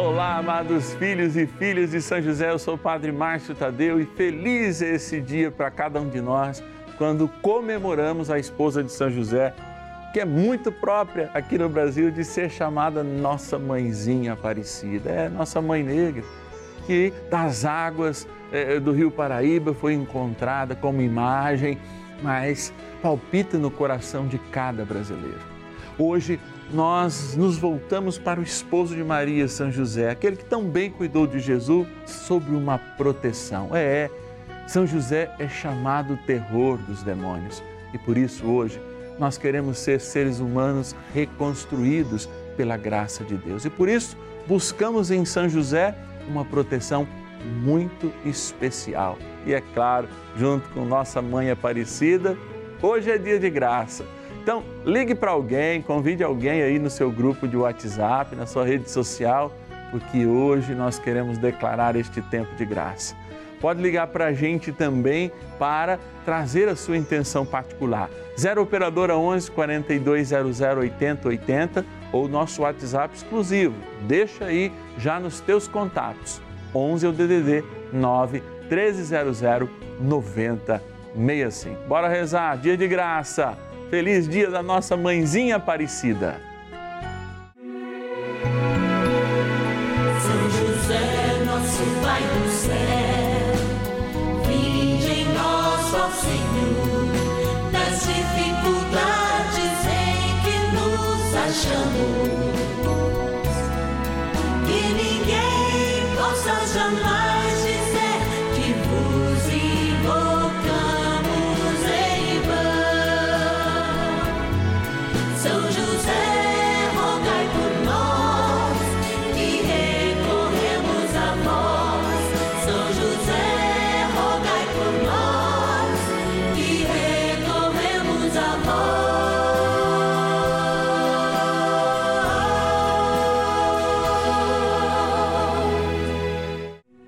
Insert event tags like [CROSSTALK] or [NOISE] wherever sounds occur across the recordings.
Olá, amados filhos e filhas de São José, eu sou o Padre Márcio Tadeu e feliz é esse dia para cada um de nós quando comemoramos a esposa de São José, que é muito própria aqui no Brasil de ser chamada Nossa Mãezinha Aparecida, é nossa Mãe Negra, que das águas eh, do Rio Paraíba foi encontrada como imagem, mas palpita no coração de cada brasileiro. Hoje nós nos voltamos para o esposo de Maria, São José, aquele que tão bem cuidou de Jesus sob uma proteção. É, é, São José é chamado terror dos demônios e por isso hoje nós queremos ser seres humanos reconstruídos pela graça de Deus e por isso buscamos em São José uma proteção muito especial. E é claro, junto com nossa mãe Aparecida, hoje é dia de graça então, ligue para alguém, convide alguém aí no seu grupo de WhatsApp, na sua rede social, porque hoje nós queremos declarar este tempo de graça. Pode ligar para a gente também para trazer a sua intenção particular. 0 Operadora 11 4200 8080 ou nosso WhatsApp exclusivo. Deixa aí já nos teus contatos. 11 é o DDD 9 1300 9065. Bora rezar, dia de graça. Feliz dia da nossa mãezinha Aparecida. São José, nosso Pai do céu, em Senhor, das dificuldades em que nos achamos.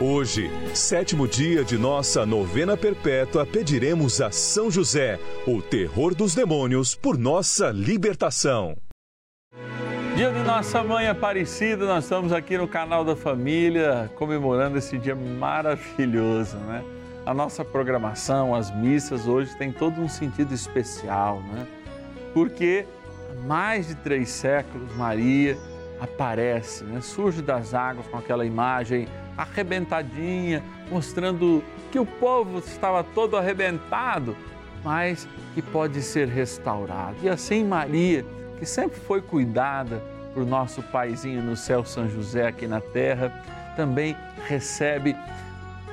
Hoje, sétimo dia de nossa novena perpétua, pediremos a São José, o terror dos demônios, por nossa libertação. Dia de Nossa Mãe Aparecida, nós estamos aqui no canal da Família comemorando esse dia maravilhoso, né? A nossa programação, as missas hoje tem todo um sentido especial, né? Porque há mais de três séculos Maria aparece, né? surge das águas com aquela imagem arrebentadinha, mostrando que o povo estava todo arrebentado, mas que pode ser restaurado. E assim Maria, que sempre foi cuidada por nosso paizinho no céu, São José, aqui na terra, também recebe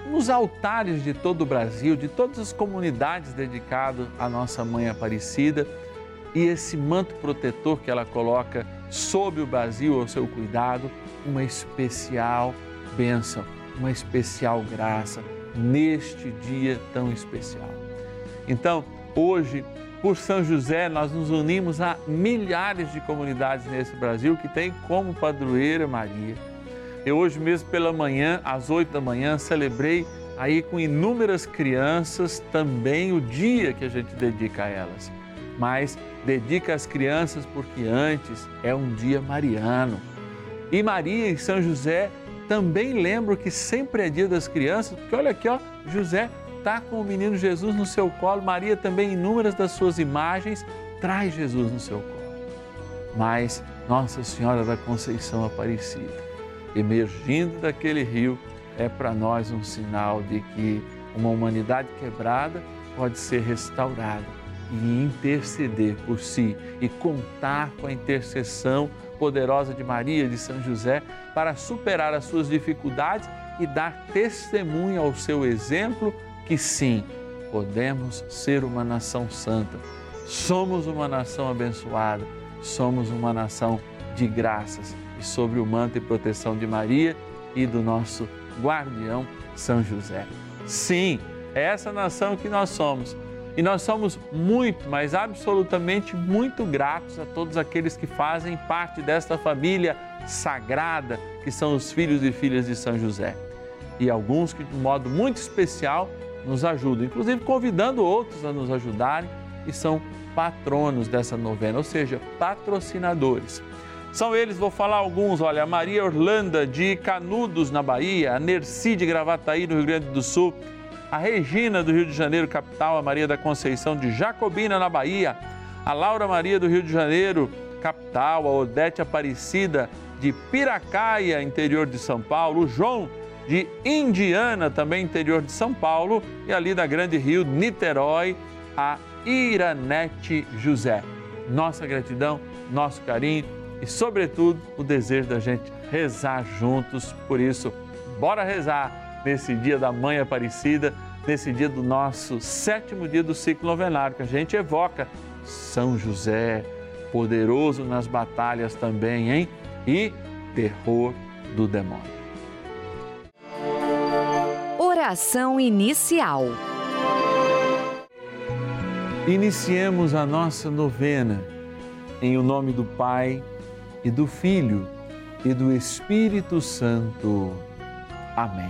nos altares de todo o Brasil, de todas as comunidades dedicadas à nossa mãe Aparecida, e esse manto protetor que ela coloca sobre o Brasil ao seu cuidado, uma especial bênção, uma especial graça neste dia tão especial. Então, hoje, por São José, nós nos unimos a milhares de comunidades nesse Brasil que tem como padroeira Maria. Eu hoje mesmo pela manhã, às oito da manhã, celebrei aí com inúmeras crianças também o dia que a gente dedica a elas. Mas dedica às crianças porque antes é um dia mariano. E Maria e São José também lembram que sempre é dia das crianças, porque olha aqui, ó, José está com o menino Jesus no seu colo, Maria também, inúmeras das suas imagens, traz Jesus no seu colo. Mas Nossa Senhora da Conceição Aparecida, emergindo daquele rio, é para nós um sinal de que uma humanidade quebrada pode ser restaurada e interceder por si e contar com a intercessão poderosa de Maria de São José para superar as suas dificuldades e dar testemunho ao seu exemplo que sim, podemos ser uma nação santa. Somos uma nação abençoada, somos uma nação de graças e sobre o manto e proteção de Maria e do nosso guardião São José. Sim, é essa nação que nós somos. E nós somos muito, mas absolutamente muito gratos a todos aqueles que fazem parte desta família sagrada, que são os filhos e filhas de São José. E alguns que, de um modo muito especial, nos ajudam, inclusive convidando outros a nos ajudarem e são patronos dessa novena, ou seja, patrocinadores. São eles, vou falar alguns, olha, a Maria Orlanda de Canudos, na Bahia, a Nerci de Gravataí, no Rio Grande do Sul, a Regina do Rio de Janeiro, capital, a Maria da Conceição de Jacobina, na Bahia, a Laura Maria do Rio de Janeiro, capital, a Odete Aparecida de Piracaia, interior de São Paulo, o João de Indiana, também interior de São Paulo, e ali da Grande Rio, Niterói, a Iranete José. Nossa gratidão, nosso carinho e, sobretudo, o desejo da gente rezar juntos. Por isso, bora rezar nesse dia da Mãe Aparecida, nesse dia do nosso sétimo dia do ciclo novenário, que a gente evoca São José, poderoso nas batalhas também, hein? E terror do demônio. Oração inicial. Iniciemos a nossa novena em o nome do Pai e do Filho e do Espírito Santo. Amém.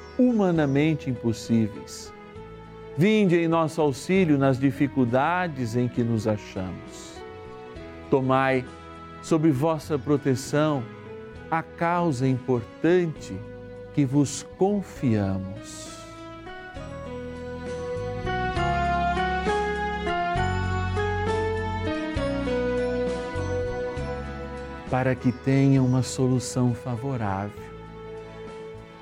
humanamente impossíveis. Vinde em nosso auxílio nas dificuldades em que nos achamos. Tomai sob vossa proteção a causa importante que vos confiamos. para que tenha uma solução favorável.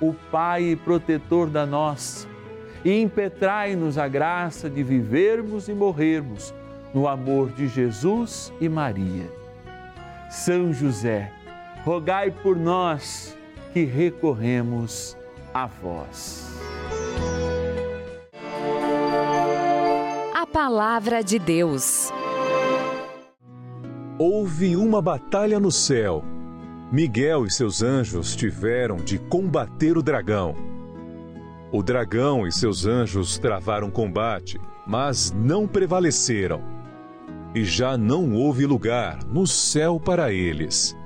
o Pai e protetor da nossa, e impetrai-nos a graça de vivermos e morrermos no amor de Jesus e Maria. São José, rogai por nós que recorremos a vós. A Palavra de Deus. Houve uma batalha no céu. Miguel e seus anjos tiveram de combater o dragão. O dragão e seus anjos travaram combate, mas não prevaleceram. E já não houve lugar no céu para eles.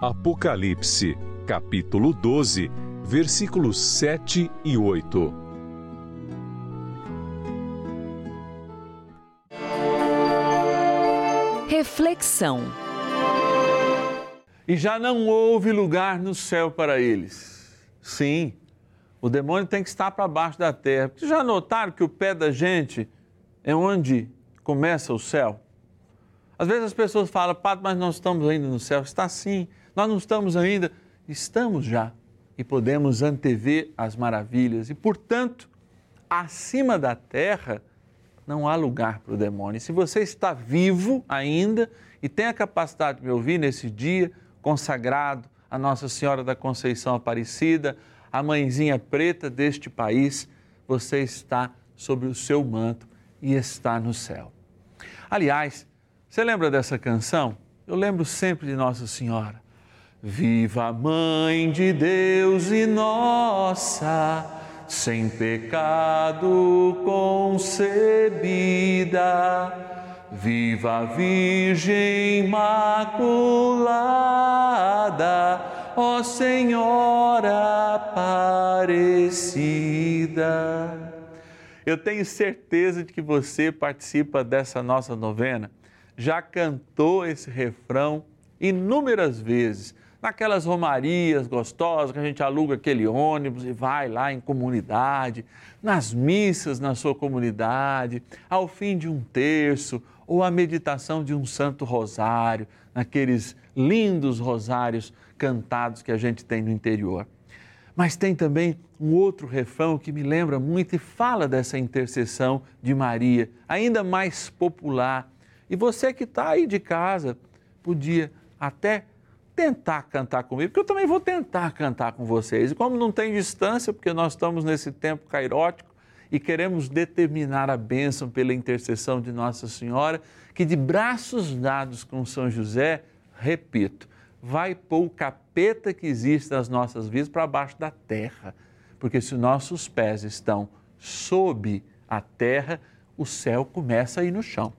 Apocalipse, capítulo 12, versículos 7 e 8. Reflexão. E já não houve lugar no céu para eles. Sim, o demônio tem que estar para baixo da terra. Vocês já notaram que o pé da gente é onde começa o céu? Às vezes as pessoas falam, Padre, mas nós estamos ainda no céu. Está sim, nós não estamos ainda. Estamos já e podemos antever as maravilhas. E, portanto, acima da terra não há lugar para o demônio. E se você está vivo ainda e tem a capacidade de me ouvir nesse dia consagrado a Nossa Senhora da Conceição Aparecida, a mãezinha preta deste país, você está sobre o seu manto e está no céu. Aliás, você lembra dessa canção? Eu lembro sempre de Nossa Senhora. Viva Mãe de Deus e nossa, sem pecado concebida. Viva a Virgem Imaculada, ó Senhora Aparecida. Eu tenho certeza de que você participa dessa nossa novena, já cantou esse refrão inúmeras vezes naquelas romarias gostosas que a gente aluga aquele ônibus e vai lá em comunidade, nas missas na sua comunidade, ao fim de um terço ou a meditação de um santo rosário, naqueles lindos rosários cantados que a gente tem no interior. Mas tem também um outro refrão que me lembra muito e fala dessa intercessão de Maria, ainda mais popular. E você que está aí de casa, podia até tentar cantar comigo, porque eu também vou tentar cantar com vocês. E como não tem distância, porque nós estamos nesse tempo cairótico e queremos determinar a bênção pela intercessão de Nossa Senhora, que de braços dados com São José, repito, vai pôr o capeta que existe nas nossas vidas para baixo da terra. Porque se nossos pés estão sob a terra, o céu começa a ir no chão.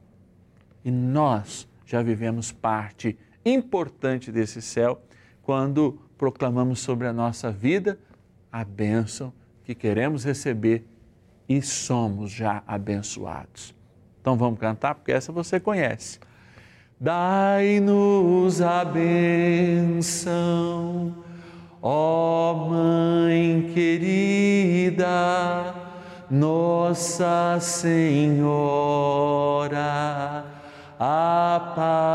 E nós já vivemos parte importante desse céu quando proclamamos sobre a nossa vida a bênção que queremos receber e somos já abençoados. Então vamos cantar, porque essa você conhece. Dai-nos a benção, ó Mãe querida, Nossa Senhora Aparecida,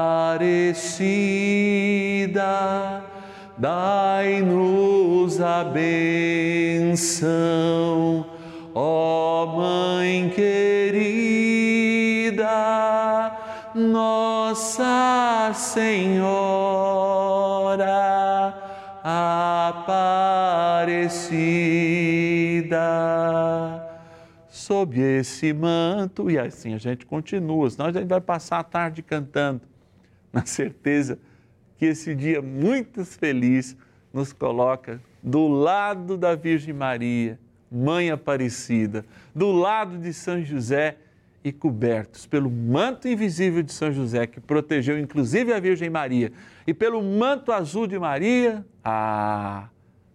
dai-nos a benção, ó Senhora Aparecida sob esse manto, e assim a gente continua, senão a gente vai passar a tarde cantando, [LAUGHS] na certeza que esse dia muito feliz nos coloca do lado da Virgem Maria, Mãe Aparecida, do lado de São José e cobertos pelo manto invisível de São José, que protegeu inclusive a Virgem Maria, e pelo manto azul de Maria, ah,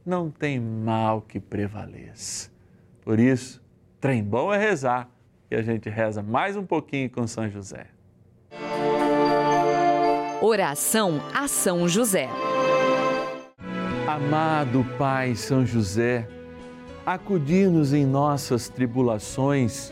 não tem mal que prevaleça. Por isso, Trem bom é rezar e a gente reza mais um pouquinho com São José. Oração a São José. Amado Pai São José, acudir-nos em nossas tribulações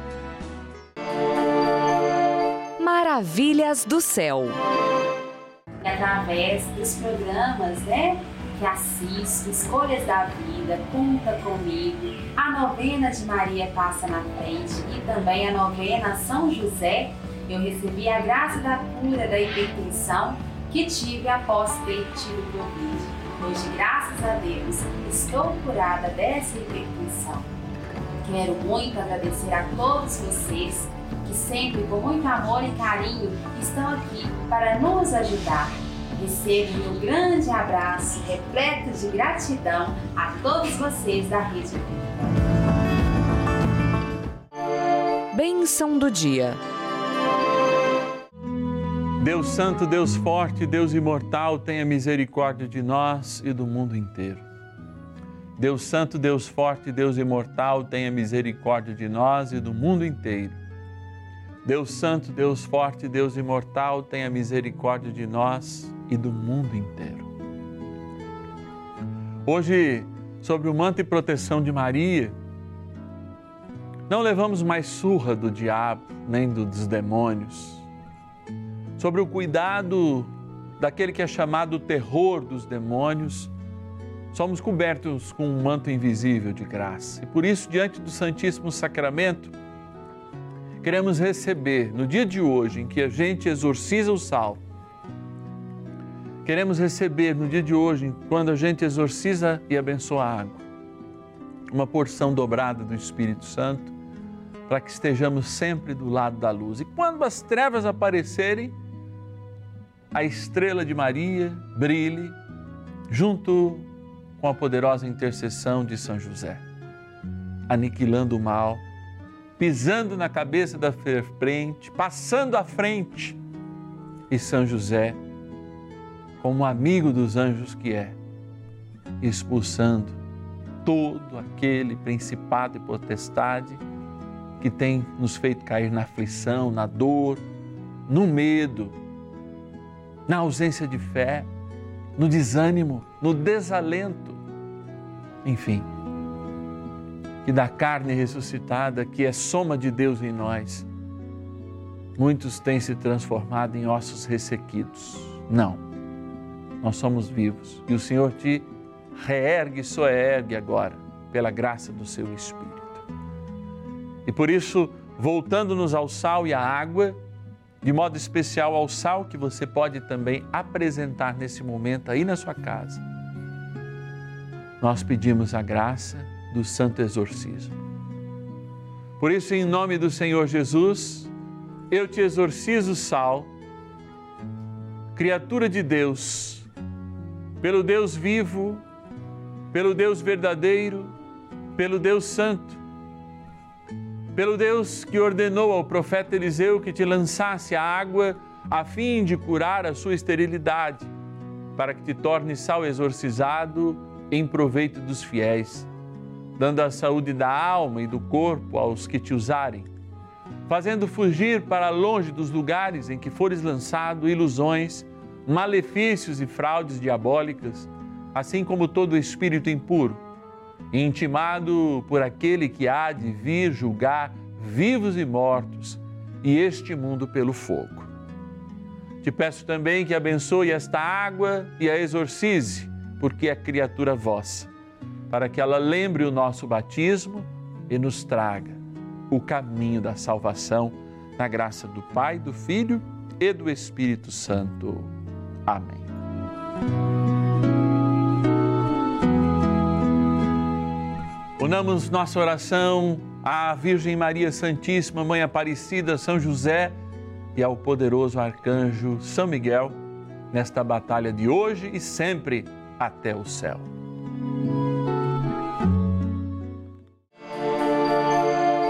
Maravilhas do céu. Através dos programas, né? Que assisto, Escolhas da Vida, Conta Comigo, a novena de Maria Passa na Frente e também a novena São José, eu recebi a graça da cura da hipertensão que tive após ter tido Covid. Hoje, graças a Deus, estou curada dessa hipertensão. Quero muito agradecer a todos vocês que sempre, com muito amor e carinho, estão aqui para nos ajudar. Recebo meu grande abraço, repleto de gratidão a todos vocês da Rede Vida. Bênção do dia. Deus Santo, Deus Forte, Deus Imortal, tenha misericórdia de nós e do mundo inteiro. Deus Santo, Deus Forte, Deus Imortal, tenha misericórdia de nós e do mundo inteiro. Deus Santo, Deus Forte, Deus Imortal, tenha misericórdia de nós e do mundo inteiro. Hoje, sobre o manto e proteção de Maria, não levamos mais surra do diabo nem dos demônios. Sobre o cuidado daquele que é chamado terror dos demônios, somos cobertos com um manto invisível de graça. E por isso, diante do Santíssimo Sacramento, queremos receber no dia de hoje em que a gente exorciza o sal, queremos receber no dia de hoje, quando a gente exorciza e abençoa a água, uma porção dobrada do Espírito Santo, para que estejamos sempre do lado da luz. E quando as trevas aparecerem, a estrela de Maria brilhe junto com a poderosa intercessão de São José, aniquilando o mal, pisando na cabeça da frente, passando à frente, e São José, como amigo dos anjos que é, expulsando todo aquele principado e potestade que tem nos feito cair na aflição, na dor, no medo, na ausência de fé, no desânimo, no desalento, enfim. Que da carne ressuscitada, que é soma de Deus em nós, muitos têm se transformado em ossos ressequidos. Não, nós somos vivos e o Senhor te reergue soergue agora, pela graça do seu Espírito. E por isso, voltando-nos ao sal e à água, de modo especial ao sal que você pode também apresentar nesse momento aí na sua casa. Nós pedimos a graça do santo exorcismo. Por isso, em nome do Senhor Jesus, eu te exorcizo, sal, criatura de Deus, pelo Deus vivo, pelo Deus verdadeiro, pelo Deus santo pelo Deus que ordenou ao profeta Eliseu que te lançasse a água a fim de curar a sua esterilidade, para que te torne sal exorcizado em proveito dos fiéis, dando a saúde da alma e do corpo aos que te usarem, fazendo fugir para longe dos lugares em que fores lançado ilusões, malefícios e fraudes diabólicas, assim como todo espírito impuro intimado por aquele que há de vir julgar vivos e mortos e este mundo pelo fogo. Te peço também que abençoe esta água e a exorcize, porque é criatura vossa, para que ela lembre o nosso batismo e nos traga o caminho da salvação, na graça do Pai, do Filho e do Espírito Santo. Amém. Unamos nossa oração à Virgem Maria Santíssima, Mãe Aparecida, São José e ao poderoso arcanjo São Miguel nesta batalha de hoje e sempre até o céu.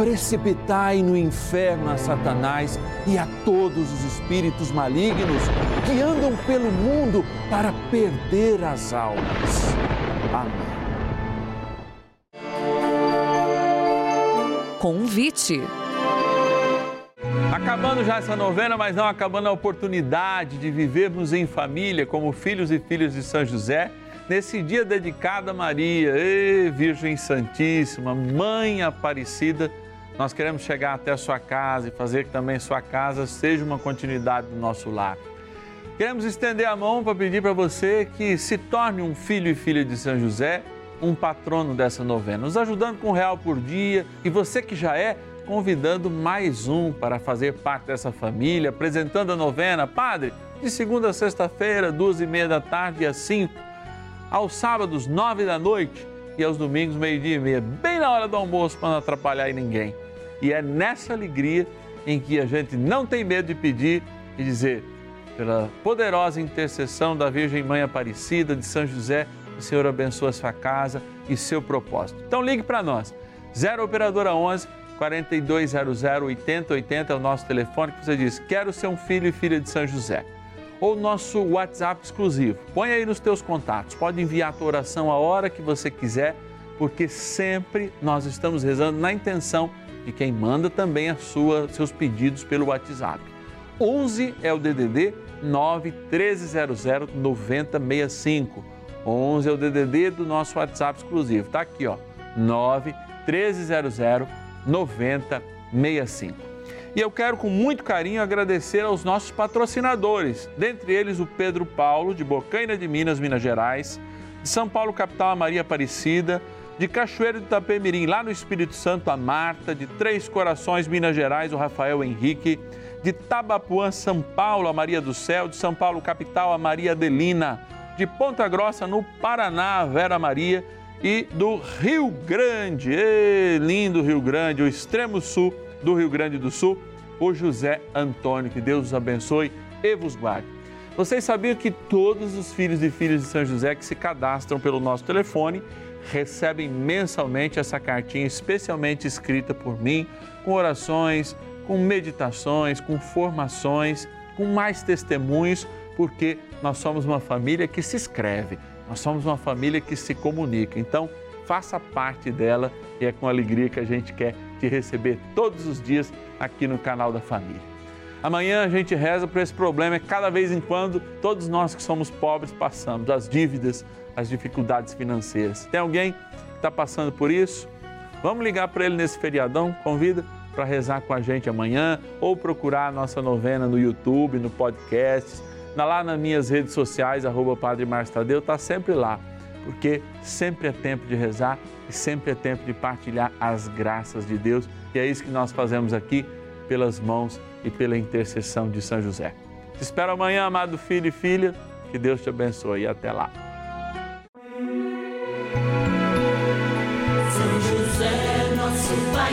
precipitai no inferno a Satanás e a todos os espíritos malignos que andam pelo mundo para perder as almas. Amém. Convite. Acabando já essa novena, mas não acabando a oportunidade de vivermos em família como filhos e filhas de São José nesse dia dedicado a Maria, Ei, Virgem Santíssima, Mãe Aparecida, nós queremos chegar até a sua casa e fazer que também sua casa seja uma continuidade do nosso lar. Queremos estender a mão para pedir para você que se torne um filho e filha de São José, um patrono dessa novena, nos ajudando com um real por dia e você que já é, convidando mais um para fazer parte dessa família, apresentando a novena. Padre, de segunda a sexta-feira, duas e meia da tarde e às cinco aos sábados, nove da noite e aos domingos, meio-dia e meia, bem na hora do almoço, para não atrapalhar ninguém. E é nessa alegria em que a gente não tem medo de pedir e dizer, pela poderosa intercessão da Virgem Mãe Aparecida, de São José, o Senhor abençoa sua casa e seu propósito. Então ligue para nós, 0 Operadora 11 4200 8080 é o nosso telefone que você diz, quero ser um filho e filha de São José ou nosso WhatsApp exclusivo. Põe aí nos teus contatos. Pode enviar a tua oração a hora que você quiser, porque sempre nós estamos rezando na intenção de quem manda também sua, seus pedidos pelo WhatsApp. 11 é o DDD 9 1300 9065. 11 é o DDD do nosso WhatsApp exclusivo. Tá aqui, ó. 9 1300 9065. E eu quero com muito carinho agradecer aos nossos patrocinadores, dentre eles o Pedro Paulo, de Bocaina de Minas, Minas Gerais, de São Paulo, capital, a Maria Aparecida, de Cachoeiro de Itapemirim, lá no Espírito Santo, a Marta, de Três Corações, Minas Gerais, o Rafael Henrique, de Tabapuã, São Paulo, a Maria do Céu, de São Paulo, capital, a Maria Adelina, de Ponta Grossa, no Paraná, a Vera Maria, e do Rio Grande, lindo Rio Grande, o extremo sul, do Rio Grande do Sul, o José Antônio. Que Deus os abençoe e vos guarde. Vocês sabiam que todos os filhos e filhas de São José que se cadastram pelo nosso telefone recebem mensalmente essa cartinha especialmente escrita por mim, com orações, com meditações, com formações, com mais testemunhos, porque nós somos uma família que se escreve, nós somos uma família que se comunica. Então, faça parte dela e é com alegria que a gente quer te receber todos os dias aqui no canal da família. Amanhã a gente reza por esse problema, é cada vez em quando todos nós que somos pobres passamos, as dívidas, as dificuldades financeiras. Tem alguém que está passando por isso? Vamos ligar para ele nesse feriadão, convida para rezar com a gente amanhã ou procurar a nossa novena no YouTube, no podcast, lá nas minhas redes sociais, arroba Padre Márcio Tadeu, está sempre lá porque sempre é tempo de rezar e sempre é tempo de partilhar as graças de Deus. E é isso que nós fazemos aqui pelas mãos e pela intercessão de São José. Te espero amanhã, amado filho e filha. Que Deus te abençoe e até lá. São José, nosso Pai